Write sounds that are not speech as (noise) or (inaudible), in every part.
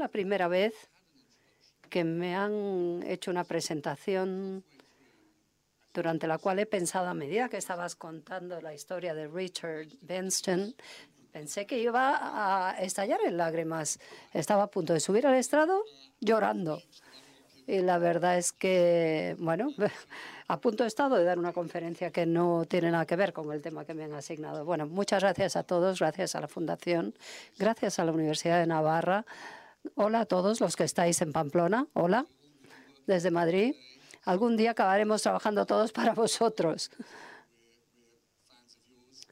la primera vez que me han hecho una presentación durante la cual he pensado a medida que estabas contando la historia de Richard Benston, pensé que iba a estallar en lágrimas. Estaba a punto de subir al estrado llorando. Y la verdad es que, bueno, (laughs) a punto he estado de dar una conferencia que no tiene nada que ver con el tema que me han asignado. Bueno, muchas gracias a todos, gracias a la Fundación, gracias a la Universidad de Navarra. Hola a todos los que estáis en Pamplona. Hola, desde Madrid. Algún día acabaremos trabajando todos para vosotros.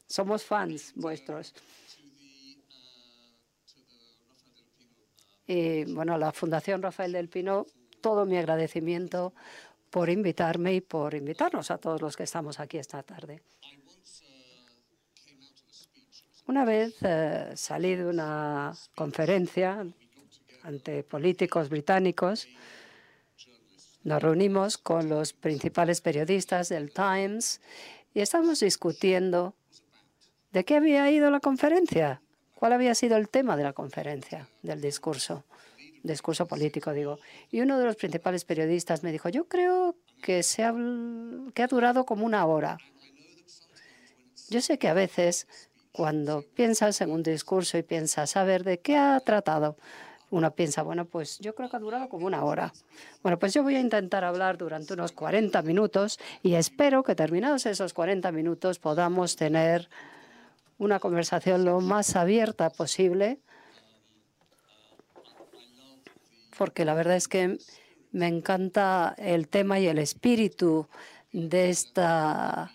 Somos fans vuestros. Y bueno, la Fundación Rafael del Pino, todo mi agradecimiento por invitarme y por invitarnos a todos los que estamos aquí esta tarde. Una vez eh, salí de una conferencia ante políticos británicos nos reunimos con los principales periodistas del Times y estamos discutiendo de qué había ido la conferencia, cuál había sido el tema de la conferencia, del discurso, discurso político, digo. Y uno de los principales periodistas me dijo, yo creo que, se ha, durado como una hora. Yo sé que a veces cuando piensas en un discurso y piensas, a ver, ¿de qué ha tratado? Uno piensa, bueno, pues yo creo que ha durado como una hora. Bueno, pues yo voy a intentar hablar durante unos 40 minutos y espero que terminados esos 40 minutos podamos tener una conversación lo más abierta posible, porque la verdad es que me encanta el tema y el espíritu de esta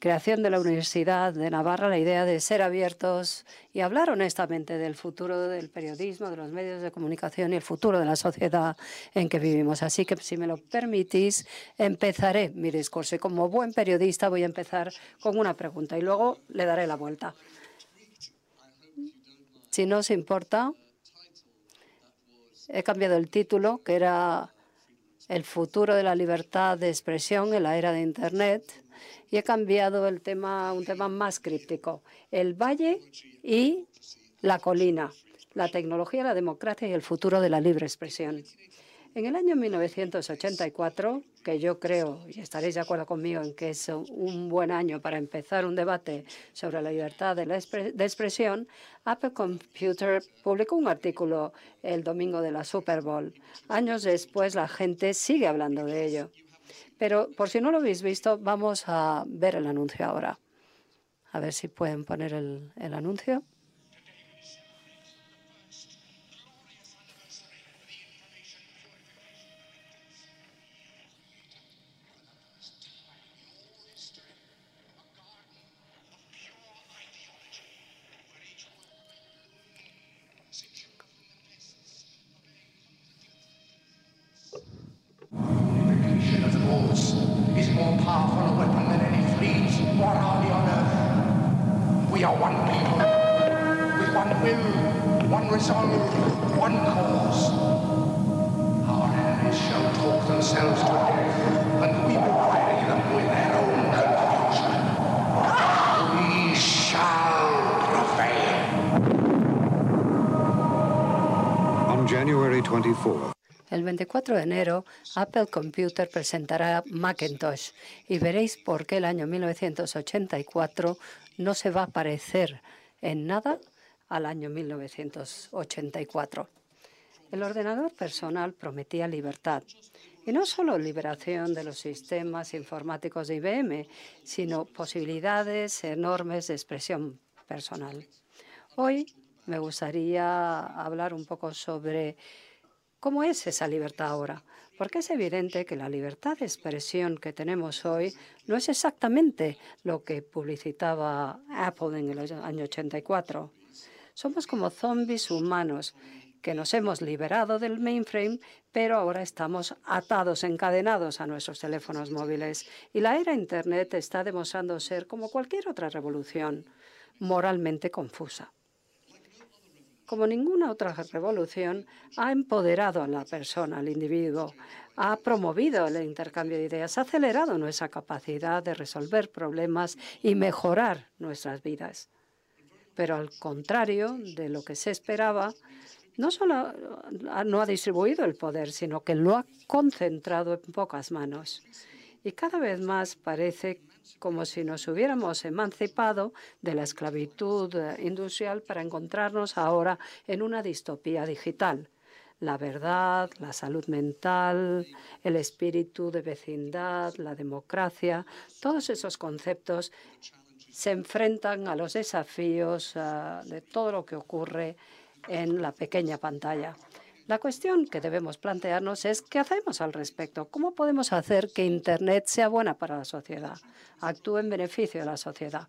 creación de la Universidad de Navarra la idea de ser abiertos y hablar honestamente del futuro del periodismo, de los medios de comunicación y el futuro de la sociedad en que vivimos. Así que, si me lo permitís, empezaré mi discurso. Y como buen periodista voy a empezar con una pregunta y luego le daré la vuelta. Si no os importa, he cambiado el título, que era El futuro de la libertad de expresión en la era de Internet y he cambiado el tema un tema más críptico. El valle y la colina, la tecnología, la democracia y el futuro de la libre expresión. En el año 1984, que yo creo, y estaréis de acuerdo conmigo en que es un buen año para empezar un debate sobre la libertad de, de expresión, Apple Computer publicó un artículo el domingo de la Super Bowl. Años después, la gente sigue hablando de ello. Pero por si no lo habéis visto, vamos a ver el anuncio ahora. A ver si pueden poner el, el anuncio. El 24 de enero, Apple Computer presentará Macintosh y veréis por qué el año 1984 no se va a parecer en nada al año 1984. El ordenador personal prometía libertad, y no solo liberación de los sistemas informáticos de IBM, sino posibilidades enormes de expresión personal. Hoy me gustaría hablar un poco sobre ¿Cómo es esa libertad ahora? Porque es evidente que la libertad de expresión que tenemos hoy no es exactamente lo que publicitaba Apple en el año 84. Somos como zombies humanos que nos hemos liberado del mainframe, pero ahora estamos atados, encadenados a nuestros teléfonos móviles. Y la era Internet está demostrando ser, como cualquier otra revolución, moralmente confusa como ninguna otra revolución, ha empoderado a la persona, al individuo, ha promovido el intercambio de ideas, ha acelerado nuestra capacidad de resolver problemas y mejorar nuestras vidas. Pero al contrario de lo que se esperaba, no solo no ha distribuido el poder, sino que lo ha concentrado en pocas manos. Y cada vez más parece como si nos hubiéramos emancipado de la esclavitud eh, industrial para encontrarnos ahora en una distopía digital. La verdad, la salud mental, el espíritu de vecindad, la democracia, todos esos conceptos se enfrentan a los desafíos eh, de todo lo que ocurre en la pequeña pantalla. La cuestión que debemos plantearnos es qué hacemos al respecto. ¿Cómo podemos hacer que Internet sea buena para la sociedad, actúe en beneficio de la sociedad?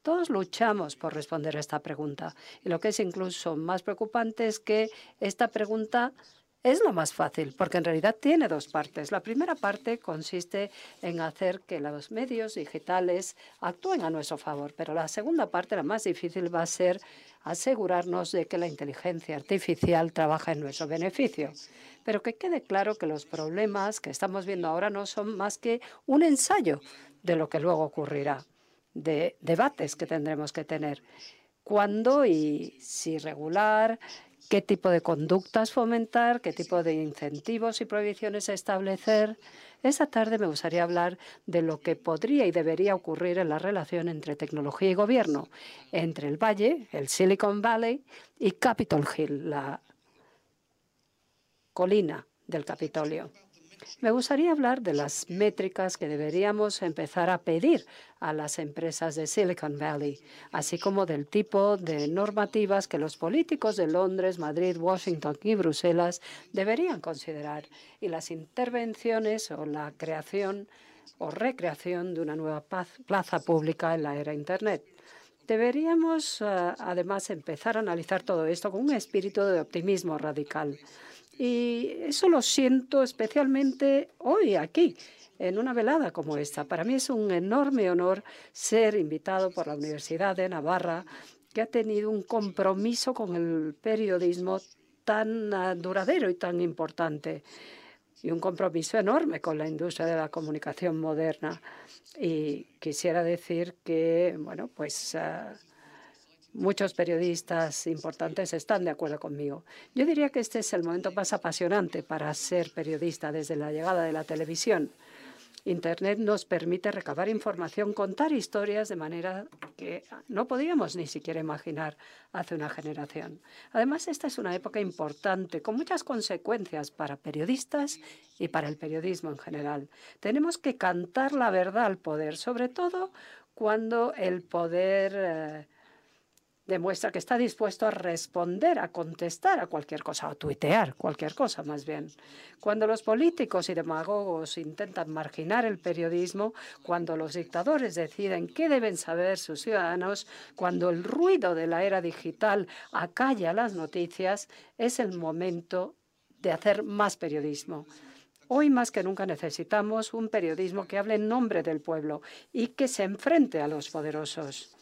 Todos luchamos por responder a esta pregunta. Y lo que es incluso más preocupante es que esta pregunta es lo más fácil, porque en realidad tiene dos partes. La primera parte consiste en hacer que los medios digitales actúen a nuestro favor, pero la segunda parte, la más difícil, va a ser asegurarnos de que la inteligencia artificial trabaja en nuestro beneficio. Pero que quede claro que los problemas que estamos viendo ahora no son más que un ensayo de lo que luego ocurrirá, de debates que tendremos que tener. ¿Cuándo y si regular? Qué tipo de conductas fomentar, qué tipo de incentivos y prohibiciones establecer. Esta tarde me gustaría hablar de lo que podría y debería ocurrir en la relación entre tecnología y gobierno, entre el Valle, el Silicon Valley, y Capitol Hill, la colina del Capitolio. Me gustaría hablar de las métricas que deberíamos empezar a pedir a las empresas de Silicon Valley, así como del tipo de normativas que los políticos de Londres, Madrid, Washington y Bruselas deberían considerar, y las intervenciones o la creación o recreación de una nueva plaza pública en la era Internet. Deberíamos, eh, además, empezar a analizar todo esto con un espíritu de optimismo radical. Y eso lo siento especialmente hoy aquí, en una velada como esta. Para mí es un enorme honor ser invitado por la Universidad de Navarra, que ha tenido un compromiso con el periodismo tan ah, duradero y tan importante y un compromiso enorme con la industria de la comunicación moderna. Y quisiera decir que, bueno, pues ah, Muchos periodistas importantes están de acuerdo conmigo. Yo diría que este es el momento más apasionante para ser periodista desde la llegada de la televisión. Internet nos permite recabar información, contar historias de manera que no podíamos ni siquiera imaginar hace una generación. Además, esta es una época importante, con muchas consecuencias para periodistas y para el periodismo en general. Tenemos que cantar la verdad al poder, sobre todo cuando el poder eh, demuestra que está dispuesto a responder, a contestar a cualquier cosa, a tuitear cualquier cosa más bien. Cuando los políticos y demagogos intentan marginar el periodismo, cuando los dictadores deciden qué deben saber sus ciudadanos, cuando el ruido de la era digital acalla las noticias, es el momento de hacer más periodismo. Hoy más que nunca necesitamos un periodismo que hable en nombre del pueblo y que se enfrente a los poderosos.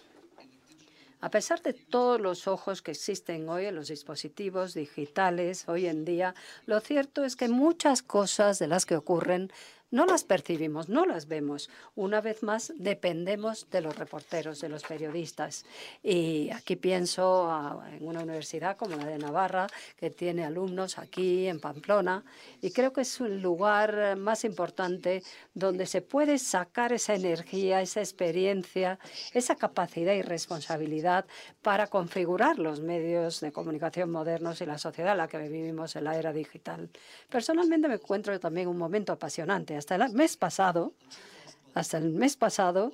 A pesar de todos los ojos que existen hoy en los dispositivos digitales, hoy en día, lo cierto es que muchas cosas de las que ocurren no las percibimos, no las vemos. Una vez más, dependemos de los reporteros, de los periodistas. Y aquí pienso en una universidad como la de Navarra, que tiene alumnos aquí en Pamplona, y creo que es un lugar más importante donde se puede sacar esa energía, esa experiencia, esa capacidad y responsabilidad para configurar los medios de comunicación modernos y la sociedad en la que vivimos en la era digital. Personalmente me encuentro también un momento apasionante hasta el mes pasado, hasta el mes pasado,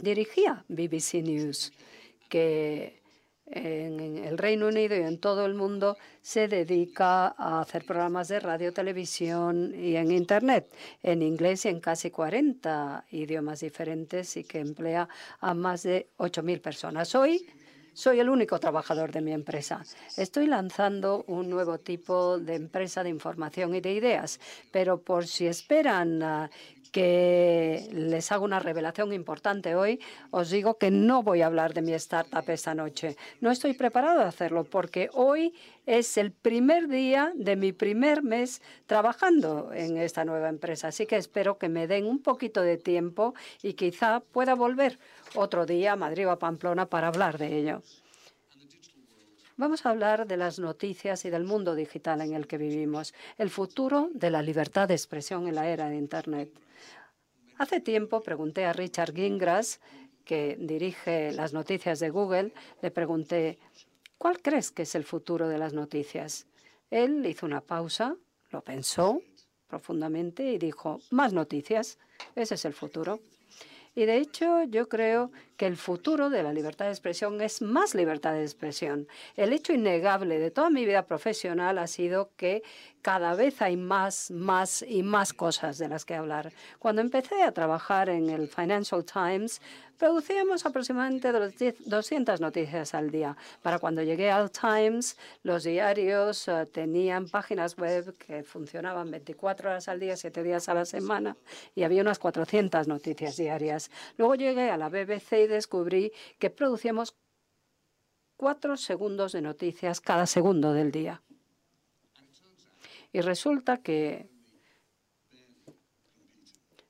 dirigía BBC News, que en el Reino Unido y en todo el mundo se dedica a hacer programas de radio, televisión y en Internet, en inglés y en casi 40 idiomas diferentes y que emplea a más de 8.000 personas. Hoy soy el único trabajador de mi empresa. Estoy lanzando un nuevo tipo de empresa de información y de ideas, pero por si esperan ah, que les haga una revelación importante hoy, os digo que no voy a hablar de mi startup esta noche. No estoy preparado a hacerlo porque hoy es el primer día de mi primer mes trabajando en esta nueva empresa. Así que espero que me den un poquito de tiempo y quizá pueda volver otro día a Madrid o a Pamplona para hablar de ello. Vamos a hablar de las noticias y del mundo digital en el que vivimos, el futuro de la libertad de expresión en la era de Internet. Hace tiempo pregunté a Richard Gingras, que dirige las noticias de Google, le pregunté, ¿cuál crees que es el futuro de las noticias? Él hizo una pausa, lo pensó profundamente y dijo, más noticias, ese es el futuro. Y de hecho, yo creo que el futuro de la libertad de expresión es más libertad de expresión. El hecho innegable de toda mi vida profesional ha sido que cada vez hay más, más y más cosas de las que hablar. Cuando empecé a trabajar en el Financial Times, producíamos aproximadamente 200 noticias al día. Para cuando llegué al Times, los diarios eh, tenían páginas web que funcionaban 24 horas al día, 7 días a la semana, y había unas 400 noticias diarias. Luego llegué a la BBC y descubrí que producíamos cuatro segundos de noticias cada segundo del día. Y resulta que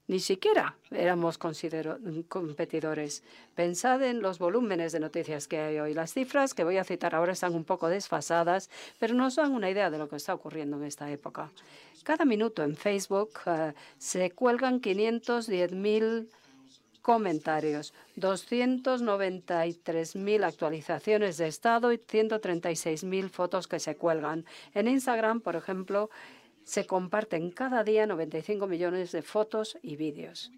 ni siquiera éramos competidores. Pensad en los volúmenes de noticias que hay hoy. Las cifras que voy a citar ahora están un poco desfasadas, pero nos dan una idea de lo que está ocurriendo en esta época. Cada minuto en Facebook eh, se cuelgan 510.000 comentarios, 293.000 actualizaciones de estado y 136.000 fotos que se cuelgan. En Instagram, por ejemplo, se comparten cada día 95 millones de fotos y vídeos.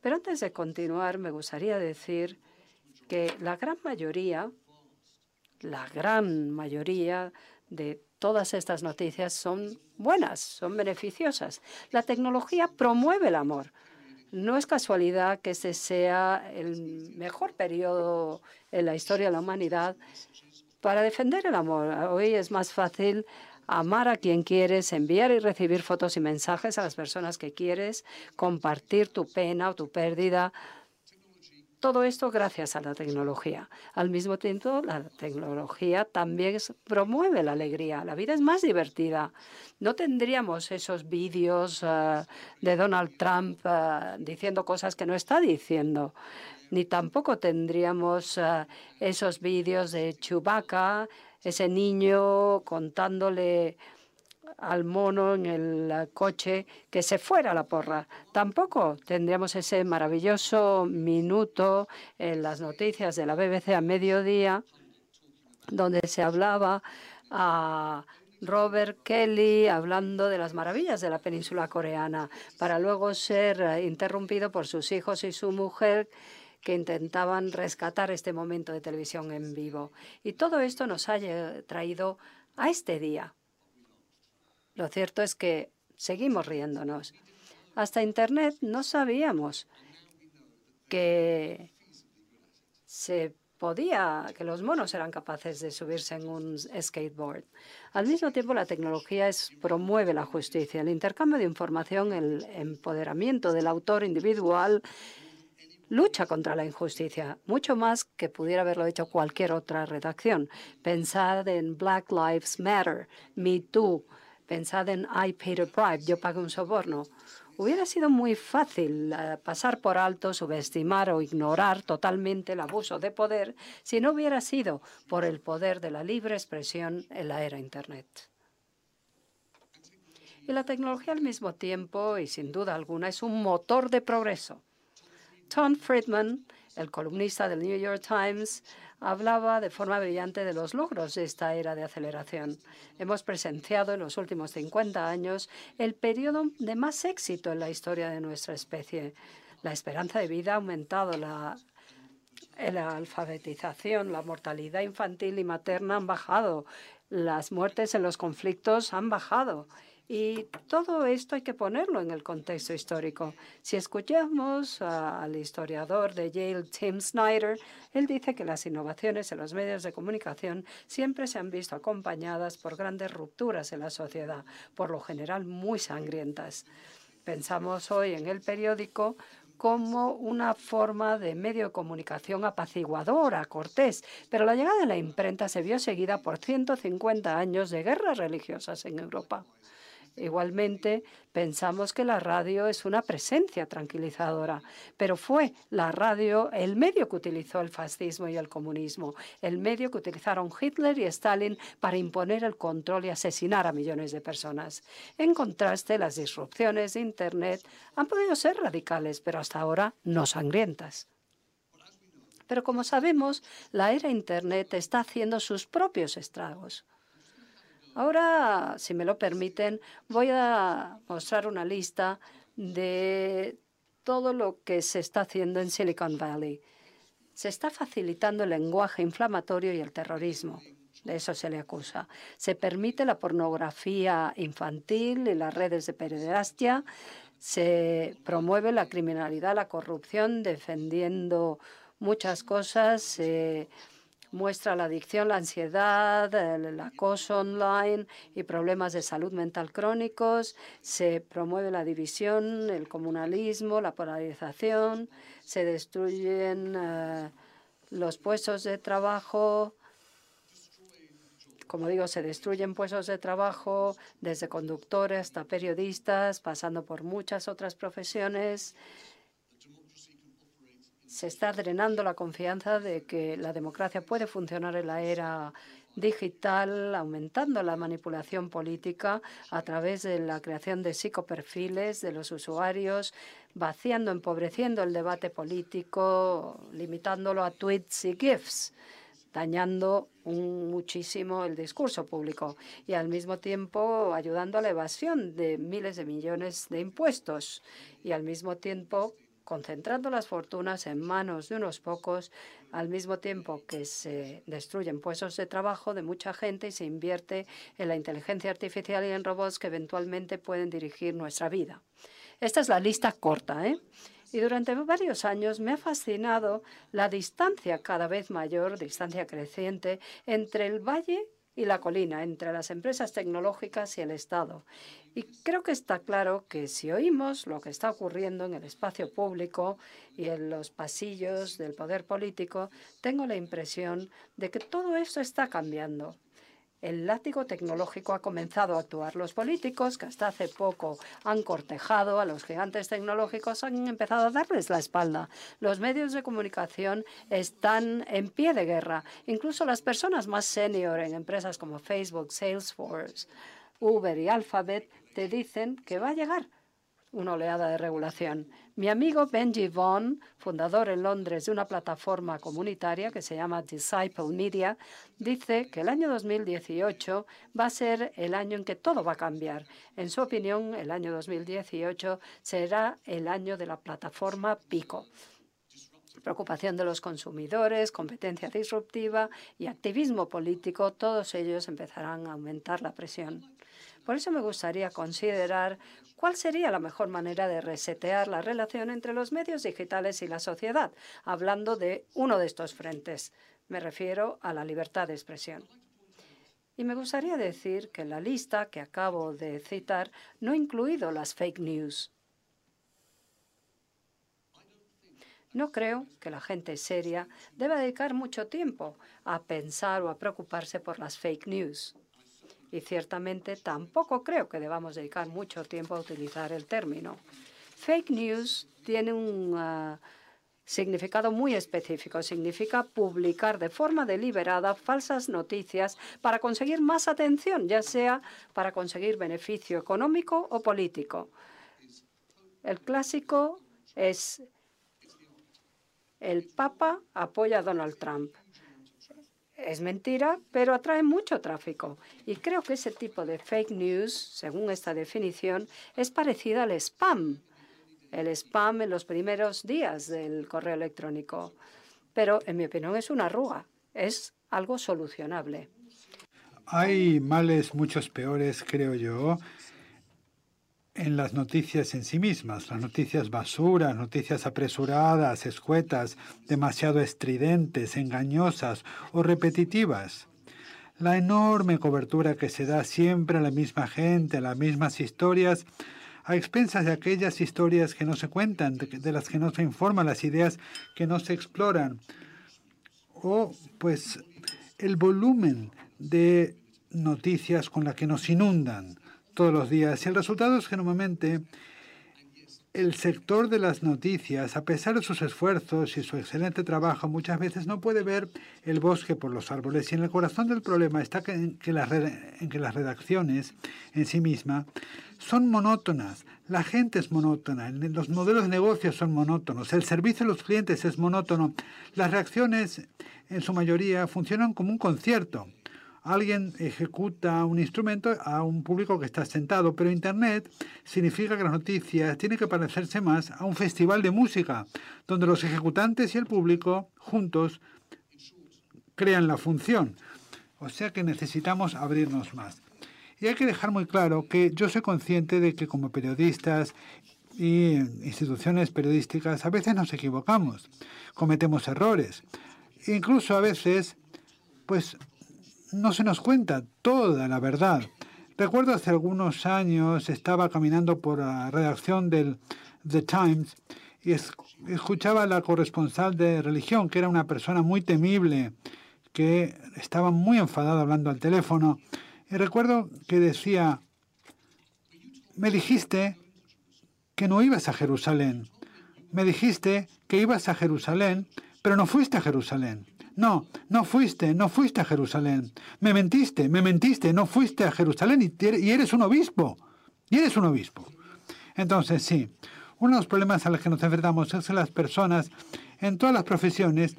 Pero antes de continuar, me gustaría decir que la gran mayoría, la gran mayoría de todas estas noticias son buenas, son beneficiosas. La tecnología promueve el amor. No es casualidad que ese sea el mejor periodo en la historia de la humanidad para defender el amor. Hoy es más fácil amar a quien quieres, enviar y recibir fotos y mensajes a las personas que quieres, compartir tu pena o tu pérdida. Todo esto gracias a la tecnología. Al mismo tiempo, la tecnología también promueve la alegría. La vida es más divertida. No tendríamos esos vídeos eh, de Donald Trump eh, diciendo cosas que no está diciendo ni tampoco tendríamos eh, esos vídeos de Chewbacca ese niño contándole al mono en el coche que se fuera la porra. Tampoco tendríamos ese maravilloso minuto en las noticias de la BBC a mediodía donde se hablaba a Robert Kelly hablando de las maravillas de la península coreana para luego ser interrumpido por sus hijos y su mujer que intentaban rescatar este momento de televisión en vivo. Y todo esto nos ha traído a este día. Lo cierto es que seguimos riéndonos. Hasta Internet no sabíamos que se podía, que los monos eran capaces de subirse en un skateboard. Al mismo tiempo, la tecnología promueve la justicia, el intercambio de información, el empoderamiento del autor individual lucha contra la injusticia, mucho más que pudiera haberlo hecho cualquier otra redacción. Pensad en Black Lives Matter, Me Too, pensad en I paid a bribe, yo pago un soborno. Hubiera sido muy fácil eh, pasar por alto, subestimar o ignorar totalmente el abuso de poder si no hubiera sido por el poder de la libre expresión en la era Internet. Y la tecnología al mismo tiempo, y sin duda alguna, es un motor de progreso. Tom Friedman, el columnista del New York Times, hablaba de forma brillante de los logros de esta era de aceleración. Hemos presenciado en los últimos 50 años el periodo de más éxito en la historia de nuestra especie. La esperanza de vida ha aumentado, la, la alfabetización, la mortalidad infantil y materna han bajado, las muertes en los conflictos han bajado y todo esto hay que ponerlo en el contexto histórico. Si escuchamos al historiador de Yale, Tim Snyder, él dice que las innovaciones en los medios de comunicación siempre se han visto acompañadas por grandes rupturas en la sociedad, por lo general muy sangrientas. Pensamos hoy en el periódico como una forma de medio de comunicación apaciguadora, cortés, pero la llegada de la imprenta se vio seguida por 150 años de guerras religiosas en Europa. Igualmente, pensamos que la radio es una presencia tranquilizadora, pero fue la radio el medio que utilizó el fascismo y el comunismo, el medio que utilizaron Hitler y Stalin para imponer el control y asesinar a millones de personas. En contraste, las disrupciones de Internet han podido ser radicales, pero hasta ahora no sangrientas. Pero como sabemos, la era Internet está haciendo sus propios estragos. Ahora, si me lo permiten, voy a mostrar una lista de todo lo que se está haciendo en Silicon Valley. Se está facilitando el lenguaje inflamatorio y el terrorismo. De eso se le acusa. Se permite la pornografía infantil y las redes de pederastia. Se promueve la criminalidad, la corrupción, defendiendo muchas cosas muestra la adicción, la ansiedad, el acoso online y problemas de salud mental crónicos. Se promueve la división, el comunalismo, la polarización. Se destruyen eh, los puestos de trabajo. Como digo, se destruyen puestos de trabajo desde conductores hasta periodistas, pasando por muchas otras profesiones se está drenando la confianza de que la democracia puede funcionar en la era digital, aumentando la manipulación política a través de la creación de psicoperfiles de los usuarios, vaciando, empobreciendo el debate político, limitándolo a tweets y GIFs dañando muchísimo el discurso público y al mismo tiempo ayudando a la evasión de miles de millones de impuestos y al mismo tiempo concentrando las fortunas en manos de unos pocos, al mismo tiempo que se destruyen puestos de trabajo de mucha gente y se invierte en la inteligencia artificial y en robots que eventualmente pueden dirigir nuestra vida. Esta es la lista corta, ¿eh? Y durante varios años me ha fascinado la distancia cada vez mayor, distancia creciente, entre el valle y la colina, entre las empresas tecnológicas y el Estado. Y creo que está claro que si oímos lo que está ocurriendo en el espacio público y en los pasillos del poder político, tengo la impresión de que todo eso está cambiando. El látigo tecnológico ha comenzado a actuar. Los políticos, que hasta hace poco han cortejado a los gigantes tecnológicos, han empezado a darles la espalda. Los medios de comunicación están en pie de guerra. Incluso las personas más senior en empresas como Facebook, Salesforce, Uber y Alphabet te dicen que va a llegar una oleada de regulación. Mi amigo Benji Vaughan, fundador en Londres de una plataforma comunitaria que se llama Disciple Media, dice que el año 2018 va a ser el año en que todo va a cambiar. En su opinión, el año 2018 será el año de la plataforma Pico preocupación de los consumidores, competencia disruptiva y activismo político, todos ellos empezarán a aumentar la presión. Por eso me gustaría considerar ¿Cuál sería la mejor manera de resetear la relación entre los medios digitales y la sociedad? Hablando de uno de estos frentes. Me refiero a la libertad de expresión. Y me gustaría decir que la lista que acabo de citar no he incluido las fake news. No creo que la gente seria deba dedicar mucho tiempo a pensar o a preocuparse por las fake news y ciertamente tampoco creo que debamos dedicar mucho tiempo a utilizar el término. Fake news tiene un ah, significado muy específico. Significa publicar de forma deliberada falsas noticias para conseguir más atención, ya sea para conseguir beneficio económico o político. El clásico es el Papa apoya a Donald Trump es mentira, pero atrae mucho tráfico. Y creo que ese tipo de fake news, según esta definición, es parecida al spam. El spam en los primeros días del correo electrónico. Pero, en mi opinión, es una arruga. Es algo solucionable. Hay males muchos peores, creo yo, en las noticias en sí mismas, las noticias basura, noticias apresuradas, escuetas, demasiado estridentes, engañosas o repetitivas. La enorme cobertura que se da siempre a la misma gente, a las mismas historias, a expensas de aquellas historias que no se cuentan, de, las que no se informan, las ideas que no se exploran. O pues el volumen de noticias con las que nos inundan todos los días. Y el resultado es que normalmente el sector de las noticias, a pesar de sus esfuerzos y su excelente trabajo, muchas veces no puede ver el bosque por los árboles. Y en el corazón del problema está que, en, que las, en que las redacciones en sí mismas son monótonas. La gente es monótona, los modelos de negocio son monótonos, el servicio a los clientes es monótono. Las reacciones, en su mayoría, funcionan como un concierto alguien ejecuta un instrumento a un público que está sentado, pero Internet significa que las noticias tienen que parecerse más a un festival de música, donde los ejecutantes y el público juntos crean la función. O sea que necesitamos abrirnos más. Y hay que dejar muy claro que yo soy consciente de que como periodistas y instituciones periodísticas a veces nos equivocamos, cometemos errores. Incluso a veces, pues no se nos cuenta toda la verdad. Recuerdo hace algunos años estaba caminando por la redacción del The Times y escuchaba a la corresponsal de religión, que era una persona muy temible, que estaba muy enfadada hablando al teléfono. Y recuerdo que decía, me dijiste que no ibas a Jerusalén. Me dijiste que ibas a Jerusalén, pero no fuiste a Jerusalén. No, no fuiste, no fuiste a Jerusalén. Me mentiste, me mentiste, no fuiste a Jerusalén y eres un obispo. Y eres un obispo. Entonces, sí, uno de los problemas a los que nos enfrentamos es que las personas en todas las profesiones,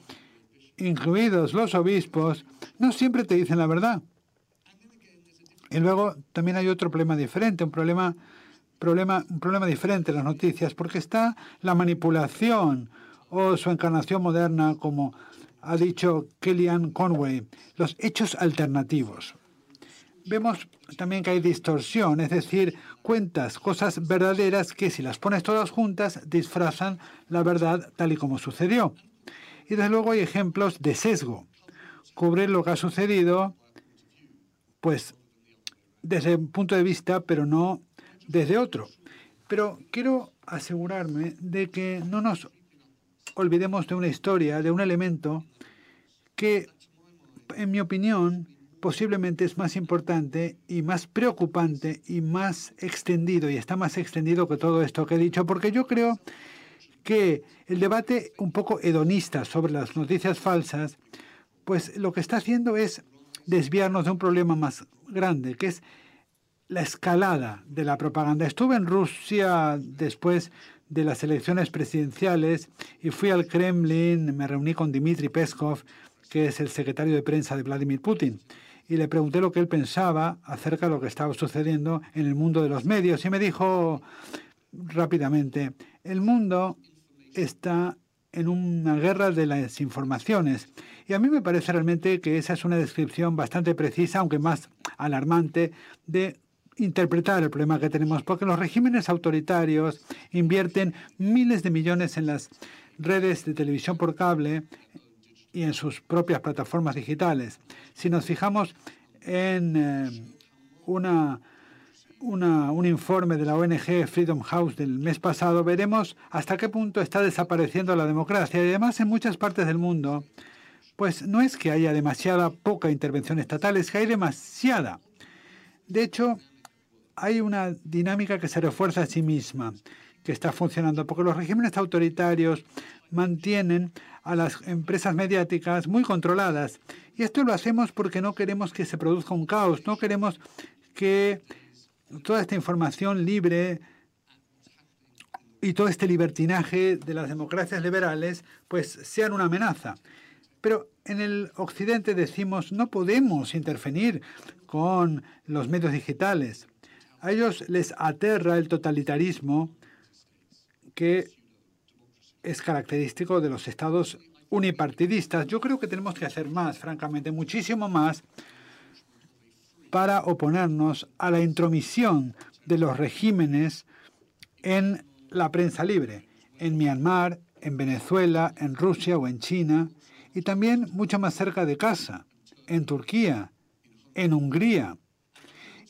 incluidos los obispos, no siempre te dicen la verdad. Y luego también hay otro problema diferente, un problema, problema, un problema diferente en las noticias, porque está la manipulación o su encarnación moderna como ha dicho Kellyanne Conway, los hechos alternativos. Vemos también que hay distorsión, es decir, cuentas cosas verdaderas que si las pones todas juntas disfrazan la verdad tal y como sucedió. Y desde luego hay ejemplos de sesgo. Cubrir lo que ha sucedido, pues desde un punto de vista, pero no desde otro. Pero quiero asegurarme de que no nos olvidemos de una historia, de un elemento que, en mi opinión, posiblemente es más importante y más preocupante y más extendido, y está más extendido que todo esto que he dicho, porque yo creo que el debate un poco hedonista sobre las noticias falsas, pues lo que está haciendo es desviarnos de un problema más grande, que es la escalada de la propaganda. Estuve en Rusia después de las elecciones presidenciales y fui al Kremlin, me reuní con Dmitry Peskov, que es el secretario de prensa de Vladimir Putin, y le pregunté lo que él pensaba acerca de lo que estaba sucediendo en el mundo de los medios y me dijo rápidamente, el mundo está en una guerra de las informaciones. Y a mí me parece realmente que esa es una descripción bastante precisa, aunque más alarmante, de interpretar el problema que tenemos, porque los regímenes autoritarios invierten miles de millones en las redes de televisión por cable y en sus propias plataformas digitales. Si nos fijamos en eh, una, un informe de la ONG Freedom House del mes pasado, veremos hasta qué punto está desapareciendo la democracia. Y además en muchas partes del mundo, pues no es que haya demasiada poca intervención estatal, es que hay demasiada. De hecho, hay una dinámica que se refuerza a sí misma, que está funcionando, porque los regímenes autoritarios mantienen a las empresas mediáticas muy controladas. Y esto lo hacemos porque no queremos que se produzca un caos, no queremos que toda esta información libre y todo este libertinaje de las democracias liberales pues sean una amenaza. Pero en el Occidente decimos no podemos intervenir con los medios digitales. A ellos les aterra el totalitarismo que es característico de los estados unipartidistas. Yo creo que tenemos que hacer más, francamente, muchísimo más para oponernos a la intromisión de los regímenes en la prensa libre, en Myanmar, en Venezuela, en Rusia o en China, y también mucho más cerca de casa, en Turquía, en Hungría.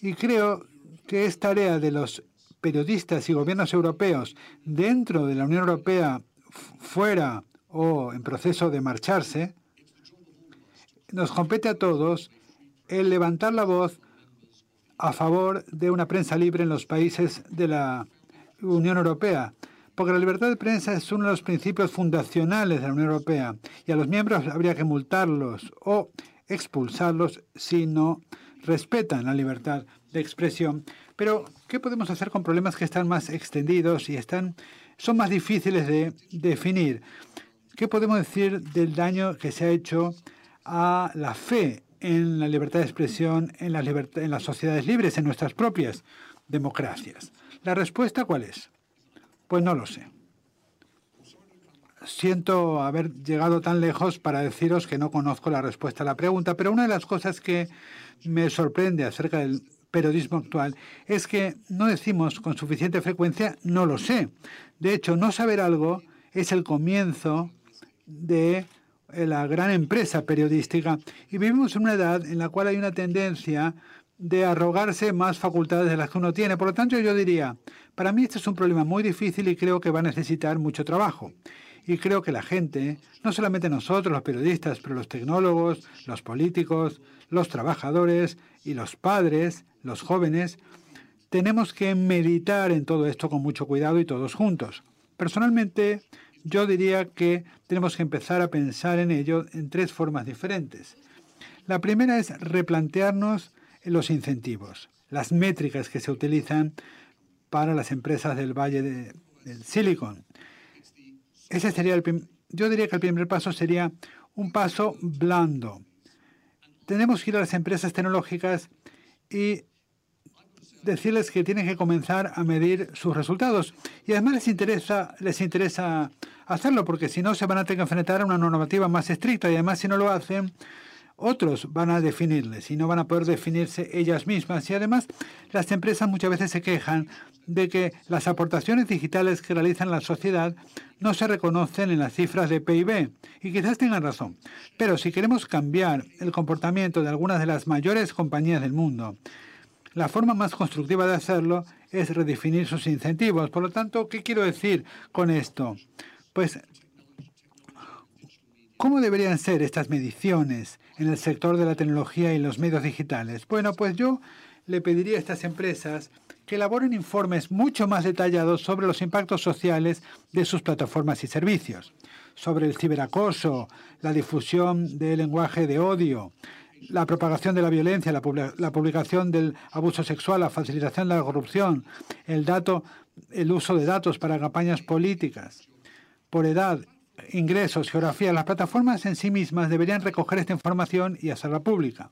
Y creo que es tarea de los periodistas y gobiernos europeos dentro de la Unión Europea, fuera o en proceso de marcharse, nos compete a todos el levantar la voz a favor de una prensa libre en los países de la Unión Europea, porque la libertad de prensa es uno de los principios fundacionales de la Unión Europea y a los miembros habría que multarlos o expulsarlos si no respetan la libertad expresión. Pero, ¿qué podemos hacer con problemas que están más extendidos y están, son más difíciles de definir? ¿Qué podemos decir del daño que se ha hecho a la fe en la libertad de expresión en las, en las sociedades libres, en nuestras propias democracias? ¿La respuesta cuál es? Pues no lo sé. Siento haber llegado tan lejos para deciros que no conozco la respuesta a la pregunta, pero una de las cosas que me sorprende acerca del periodismo actual es que no decimos con suficiente frecuencia no lo sé. De hecho, no saber algo es el comienzo de la gran empresa periodística y vivimos en una edad en la cual hay una tendencia de arrogarse más facultades de las que uno tiene. Por lo tanto, yo diría, para mí este es un problema muy difícil y creo que va a necesitar mucho trabajo. Y creo que la gente, no solamente nosotros los periodistas, pero los tecnólogos, los políticos, los trabajadores y los padres, los jóvenes, tenemos que meditar en todo esto con mucho cuidado y todos juntos. Personalmente, yo diría que tenemos que empezar a pensar en ello en tres formas diferentes. La primera es replantearnos los incentivos, las métricas que se utilizan para las empresas del Valle de, del Silicon. Ese sería el yo diría que el primer paso sería un paso blando. Tenemos que ir a las empresas tecnológicas y decirles que tienen que comenzar a medir sus resultados. Y además les interesa, les interesa hacerlo, porque si no se van a tener que enfrentar a una normativa más estricta y además si no lo hacen, otros van a definirles y no van a poder definirse ellas mismas. Y además, las empresas muchas veces se quejan de que las aportaciones digitales que realizan la sociedad no se reconocen en las cifras de PIB. Y quizás tengan razón. Pero si queremos cambiar el comportamiento de algunas de las mayores compañías del mundo, la forma más constructiva de hacerlo es redefinir sus incentivos. Por lo tanto, ¿qué quiero decir con esto? Pues ¿Cómo deberían ser estas mediciones en el sector de la tecnología y los medios digitales? Bueno, pues yo le pediría a estas empresas que elaboren informes mucho más detallados sobre los impactos sociales de sus plataformas y servicios, sobre el ciberacoso, la difusión del lenguaje de odio, la propagación de la violencia, la, publicación del abuso sexual, la facilitación de la corrupción, el, el uso de datos para campañas políticas, por edad ingresos, geografía, las plataformas en sí mismas deberían recoger esta información y hacerla pública.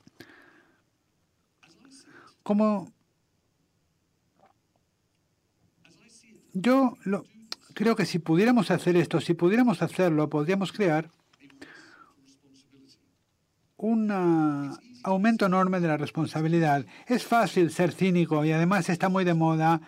Como yo creo que si pudiéramos hacer esto, si pudiéramos hacerlo, podríamos crear un aumento enorme de la responsabilidad. Es fácil ser cínico y además está muy de moda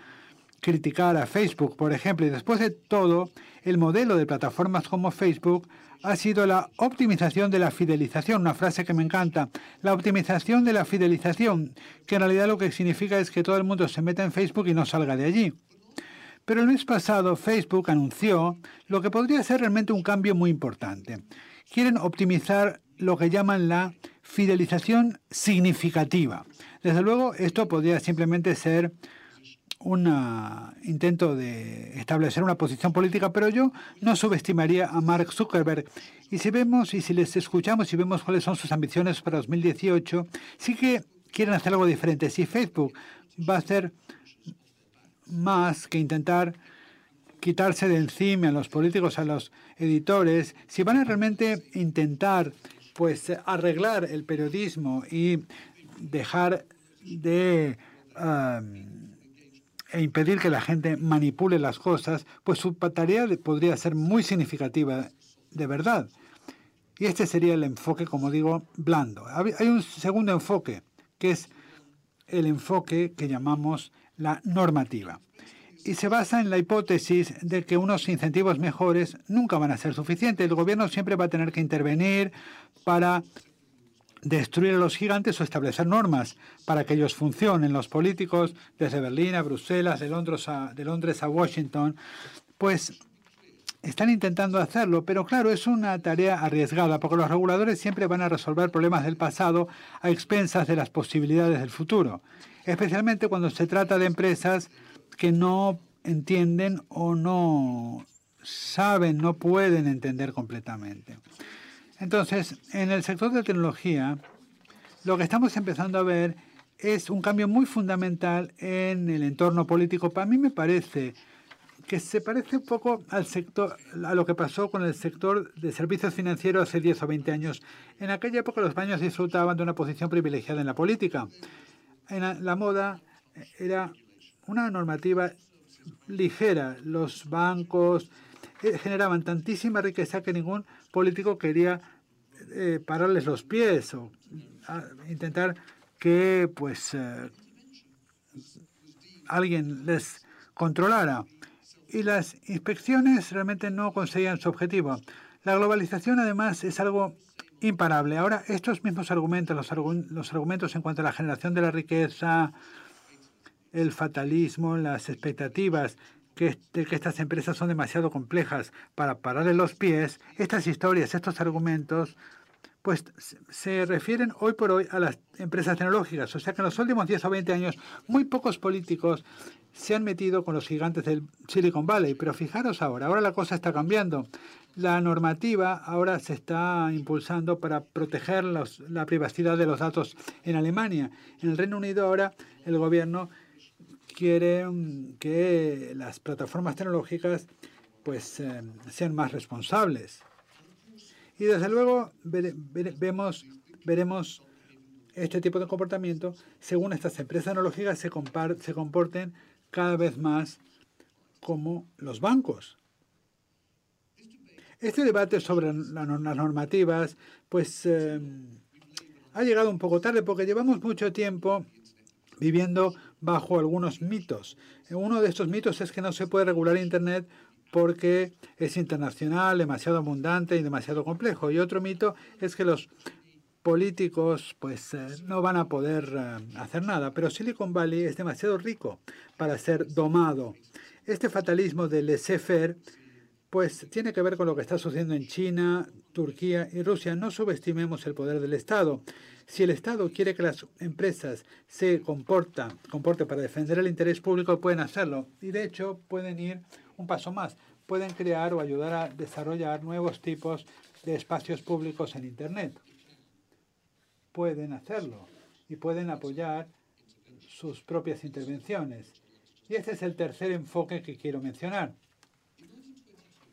criticar a Facebook, por ejemplo, y después de todo, el modelo de plataformas como Facebook ha sido la optimización de la fidelización, una frase que me encanta, la optimización de la fidelización, que en realidad lo que significa es que todo el mundo se meta en Facebook y no salga de allí. Pero el mes pasado Facebook anunció lo que podría ser realmente un cambio muy importante. Quieren optimizar lo que llaman la fidelización significativa. Desde luego, esto podría simplemente ser un intento de establecer una posición política, pero yo no subestimaría a Mark Zuckerberg. Y si vemos y si les escuchamos y vemos cuáles son sus ambiciones para 2018, sí que quieren hacer algo diferente. Si Facebook va a hacer más que intentar quitarse de encima a los políticos, a los editores, si van a realmente intentar pues arreglar el periodismo y dejar de e impedir que la gente manipule las cosas, pues su tarea podría ser muy significativa de verdad. Y este sería el enfoque, como digo, blando. Hay un segundo enfoque, que es el enfoque que llamamos la normativa. Y se basa en la hipótesis de que unos incentivos mejores nunca van a ser suficientes. El gobierno siempre va a tener que intervenir para destruir a los gigantes o establecer normas para que ellos funcionen. Los políticos, desde Berlín a Bruselas, de Londres a, Washington, pues están intentando hacerlo, pero claro, es una tarea arriesgada porque los reguladores siempre van a resolver problemas del pasado a expensas de las posibilidades del futuro, especialmente cuando se trata de empresas que no entienden o no saben, no pueden entender completamente. Entonces, en el sector de tecnología, lo que estamos empezando a ver es un cambio muy fundamental en el entorno político. Para mí me parece que se parece un poco al sector, a lo que pasó con el sector de servicios financieros hace 10 o 20 años. En aquella época los baños disfrutaban de una posición privilegiada en la política. La moda era una normativa ligera. Los bancos eh, generaban tantísima riqueza que ningún político quería eh, pararles los pies o intentar que pues eh, alguien les controlara y las inspecciones realmente no conseguían su objetivo. La globalización además es algo imparable. Ahora estos mismos argumentos, los, argumentos en cuanto a la generación de la riqueza, el fatalismo, las expectativas que, que estas empresas son demasiado complejas para pararle los pies, estas historias, estos argumentos pues se refieren hoy por hoy a las empresas tecnológicas. O sea que en los últimos 10 o 20 años muy pocos políticos se han metido con los gigantes del Silicon Valley. Pero fijaros ahora, ahora la cosa está cambiando. La normativa ahora se está impulsando para proteger la privacidad de los datos en Alemania. En el Reino Unido ahora el gobierno quiere mm, que las plataformas tecnológicas pues eh, sean más responsables. Y desde luego vemos, veremos este tipo de comportamiento según estas empresas tecnológicas se, se comporten cada vez más como los bancos. Este debate sobre las normativas, pues eh, ha llegado un poco tarde porque llevamos mucho tiempo viviendo bajo algunos mitos. Uno de estos mitos es que no se puede regular Internet porque es internacional, demasiado abundante y demasiado complejo. Y otro mito es que los políticos pues eh, no van a poder eh, hacer nada, pero Silicon Valley es demasiado rico para ser domado. Este fatalismo del laissez-faire pues tiene que ver con lo que está sucediendo en China, Turquía y Rusia. No subestimemos el poder del Estado. Si el Estado quiere que las empresas se comporten para defender el interés público, pueden hacerlo. Y de hecho pueden ir un paso más. Pueden crear o ayudar a desarrollar nuevos tipos de espacios públicos en Internet. Pueden hacerlo y pueden apoyar sus propias intervenciones. Y este es el tercer enfoque que quiero mencionar.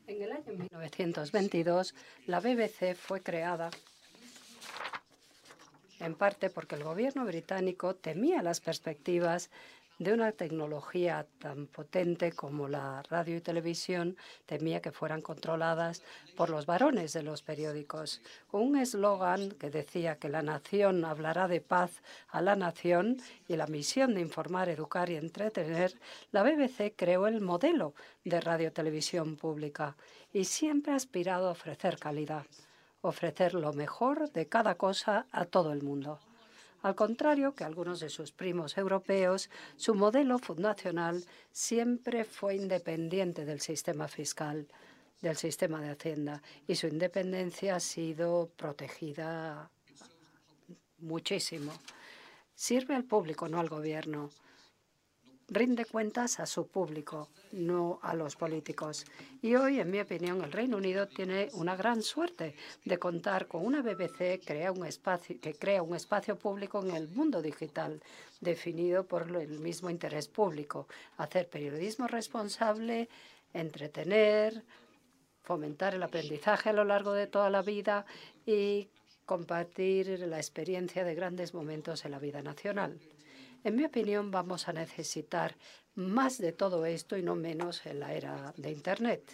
En el año 1922, la BBC fue creada en parte porque el gobierno británico temía las perspectivas de una tecnología tan potente como la radio y televisión temía que fueran controladas por los varones de los periódicos. Un eslogan que decía que la nación hablará de paz a la nación y la misión de informar, educar y entretener, la BBC creó el modelo de radio-televisión pública y siempre ha aspirado a ofrecer calidad, ofrecer lo mejor de cada cosa a todo el mundo. Al contrario que algunos de sus primos europeos, su modelo fundacional siempre fue independiente del sistema fiscal, del sistema de Hacienda, y su independencia ha sido protegida muchísimo. Sirve al público, no al gobierno rinde cuentas a su público, no a los políticos. Y hoy, en mi opinión, el Reino Unido tiene una gran suerte de contar con una BBC que crea un espacio público en el mundo digital, definido por el mismo interés público, hacer periodismo responsable, entretener, fomentar el aprendizaje a lo largo de toda la vida y compartir la experiencia de grandes momentos en la vida nacional. En mi opinión, vamos a necesitar más de todo esto y no menos en la era de Internet.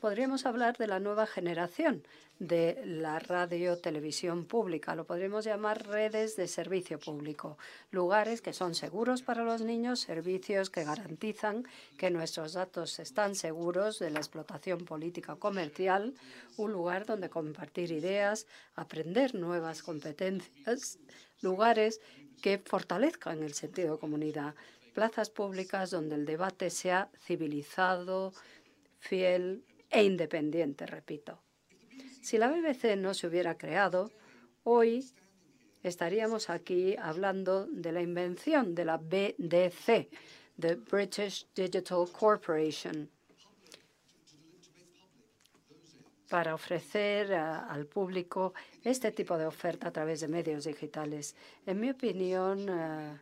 Podríamos hablar de la nueva generación de la radio televisión pública. Lo podríamos llamar redes de servicio público, lugares que son seguros para los niños, servicios que garantizan que nuestros datos están seguros de la explotación política comercial, un lugar donde compartir ideas, aprender nuevas competencias, lugares que fortalezcan el sentido de comunidad, plazas públicas donde el debate sea civilizado, fiel e independiente, repito. Si la BBC no se hubiera creado, hoy estaríamos aquí hablando de la invención de la BDC, the British Digital Corporation, para ofrecer al público este tipo de oferta a través de medios digitales. En mi opinión, eh,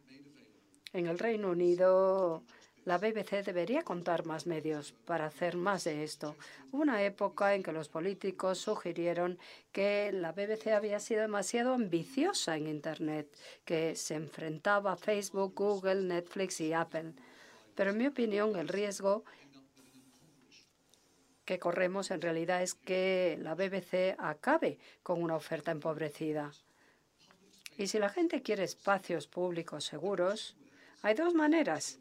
en el Reino Unido la BBC debería contar más medios para hacer más de esto. Una época en que los políticos sugirieron que la BBC había sido demasiado ambiciosa en Internet, que se enfrentaba a Facebook, Google, Netflix y Apple. Pero en mi opinión, el riesgo que corremos en realidad es que la BBC acabe con una oferta empobrecida. Y si la gente quiere espacios públicos seguros, hay dos maneras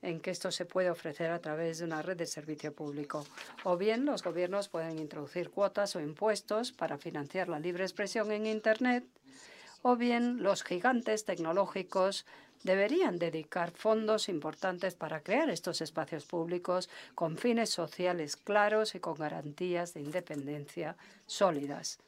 en que esto se puede ofrecer a través de una red de servicio público. O bien los gobiernos pueden introducir cuotas o impuestos para financiar la libre expresión en Internet, o bien los gigantes tecnológicos deberían dedicar fondos importantes para crear estos espacios públicos con fines sociales claros y con garantías de independencia sólidas.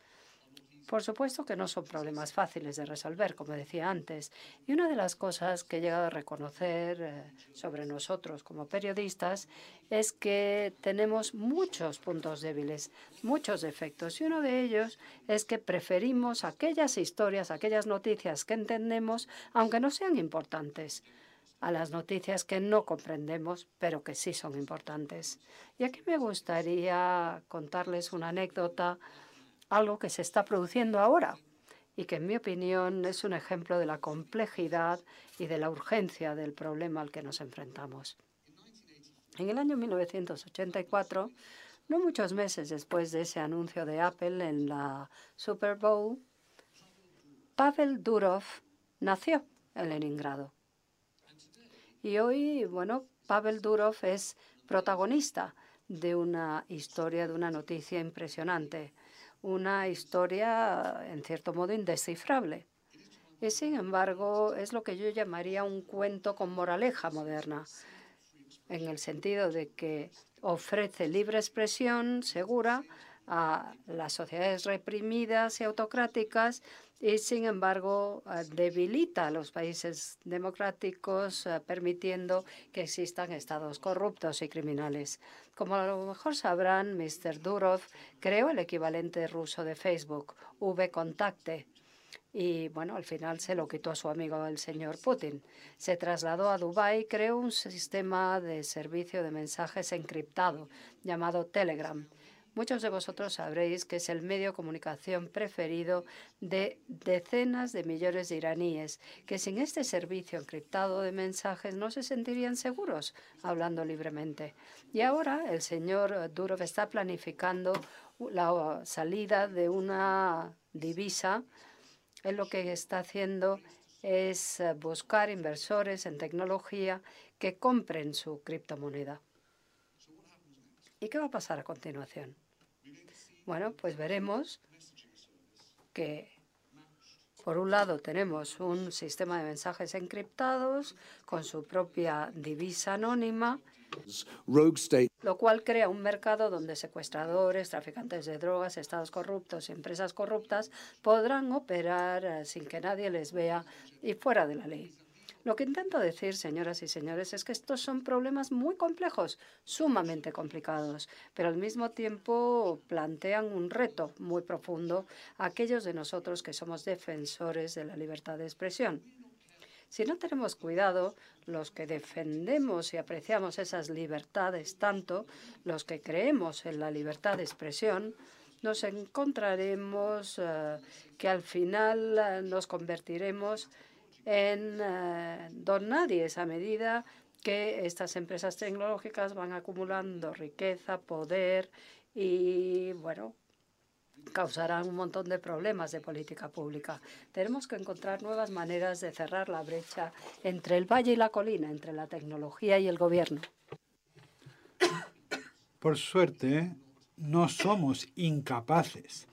Por supuesto que no son problemas fáciles de resolver, como decía antes. Y una de las cosas que he llegado a reconocer eh, sobre nosotros como periodistas es que tenemos muchos puntos débiles, muchos defectos. Y uno de ellos es que preferimos aquellas historias, aquellas noticias que entendemos, aunque no sean importantes a las noticias que no comprendemos, pero que sí son importantes. Y aquí me gustaría contarles una anécdota algo que se está produciendo ahora y que en mi opinión es un ejemplo de la complejidad y de la urgencia del problema al que nos enfrentamos. En el año 1984, no muchos meses después de ese anuncio de Apple en la Super Bowl, Pavel Durov nació en Leningrado. Y hoy, bueno, Pavel Durov es protagonista de una historia, de una noticia impresionante una historia, en cierto modo, indescifrable. Y, sin embargo, es lo que yo llamaría un cuento con moraleja moderna, en el sentido de que ofrece libre expresión segura a las sociedades reprimidas y autocráticas y, sin embargo, eh, debilita a los países democráticos, eh, permitiendo que existan estados corruptos y criminales. Como a lo mejor sabrán, Mr. Durov creó el equivalente ruso de Facebook, VKontakte, y bueno, al final se lo quitó a su amigo el señor Putin. Se trasladó a Dubái y creó un sistema de servicio de mensajes encriptado llamado Telegram Muchos de vosotros sabréis que es el medio de comunicación preferido de decenas de millones de iraníes, que sin este servicio encriptado de mensajes no se sentirían seguros hablando libremente. Y ahora el señor Durov está planificando la salida de una divisa. Él lo que está haciendo es buscar inversores en tecnología que compren su criptomoneda. ¿Y qué va a pasar a continuación? Bueno, pues veremos que por un lado tenemos un sistema de mensajes encriptados con su propia divisa anónima, lo cual crea un mercado donde secuestradores, traficantes de drogas, estados corruptos y empresas corruptas podrán operar eh, sin que nadie les vea y fuera de la ley. Lo que intento decir, señoras y señores, es que estos son problemas muy complejos, sumamente complicados, pero al mismo tiempo plantean un reto muy profundo a aquellos de nosotros que somos defensores de la libertad de expresión. Si no tenemos cuidado, los que defendemos y apreciamos esas libertades tanto, los que creemos en la libertad de expresión, nos encontraremos eh, que al final eh, nos convertiremos en eh, don nadie a medida que estas empresas tecnológicas van acumulando riqueza, poder y, bueno, causarán un montón de problemas de política pública. Tenemos que encontrar nuevas maneras de cerrar la brecha entre el valle y la colina, entre la tecnología y el gobierno. Por suerte, no somos incapaces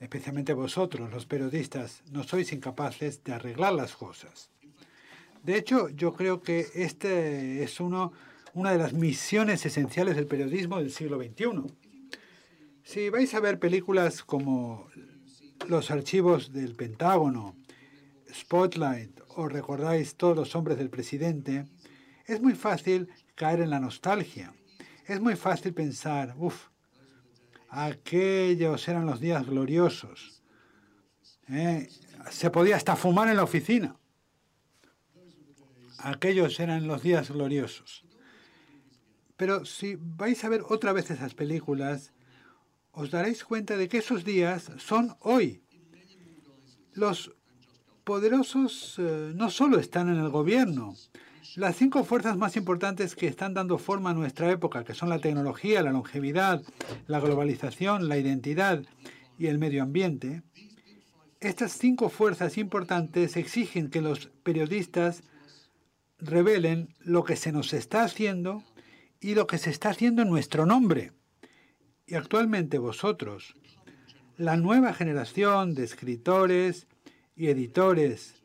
especialmente vosotros, los periodistas, no sois incapaces de arreglar las cosas. De hecho, yo creo que este es uno una de las misiones esenciales del periodismo del siglo XXI. Si vais a ver películas como los archivos del Pentágono, Spotlight o recordáis todos los hombres del presidente, es muy fácil caer en la nostalgia. Es muy fácil pensar, uff, aquellos eran los días gloriosos. ¿eh? Se podía hasta fumar en la oficina. Aquellos eran los días gloriosos. Pero si vais a ver otra vez esas películas, os daréis cuenta de que esos días son hoy. Los poderosos eh, no solo están en el gobierno. Las cinco fuerzas más importantes que están dando forma a nuestra época, que son la tecnología, la longevidad, la globalización, la identidad y el medio ambiente, estas cinco fuerzas importantes exigen que los periodistas revelen lo que se nos está haciendo y lo que se está haciendo en nuestro nombre. Y actualmente vosotros, la nueva generación de escritores y editores,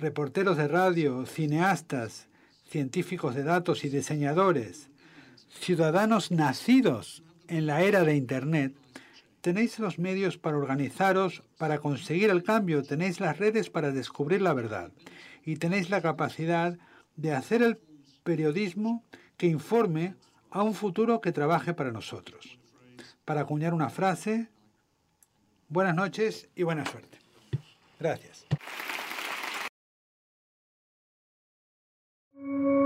reporteros de radio, cineastas, científicos de datos y diseñadores, ciudadanos nacidos en la era de Internet, tenéis los medios para organizaros, para conseguir el cambio, tenéis las redes para descubrir la verdad y tenéis la capacidad de hacer el periodismo que informe a un futuro que trabaje para nosotros. Para acuñar una frase, buenas noches y buena suerte. Gracias. thank you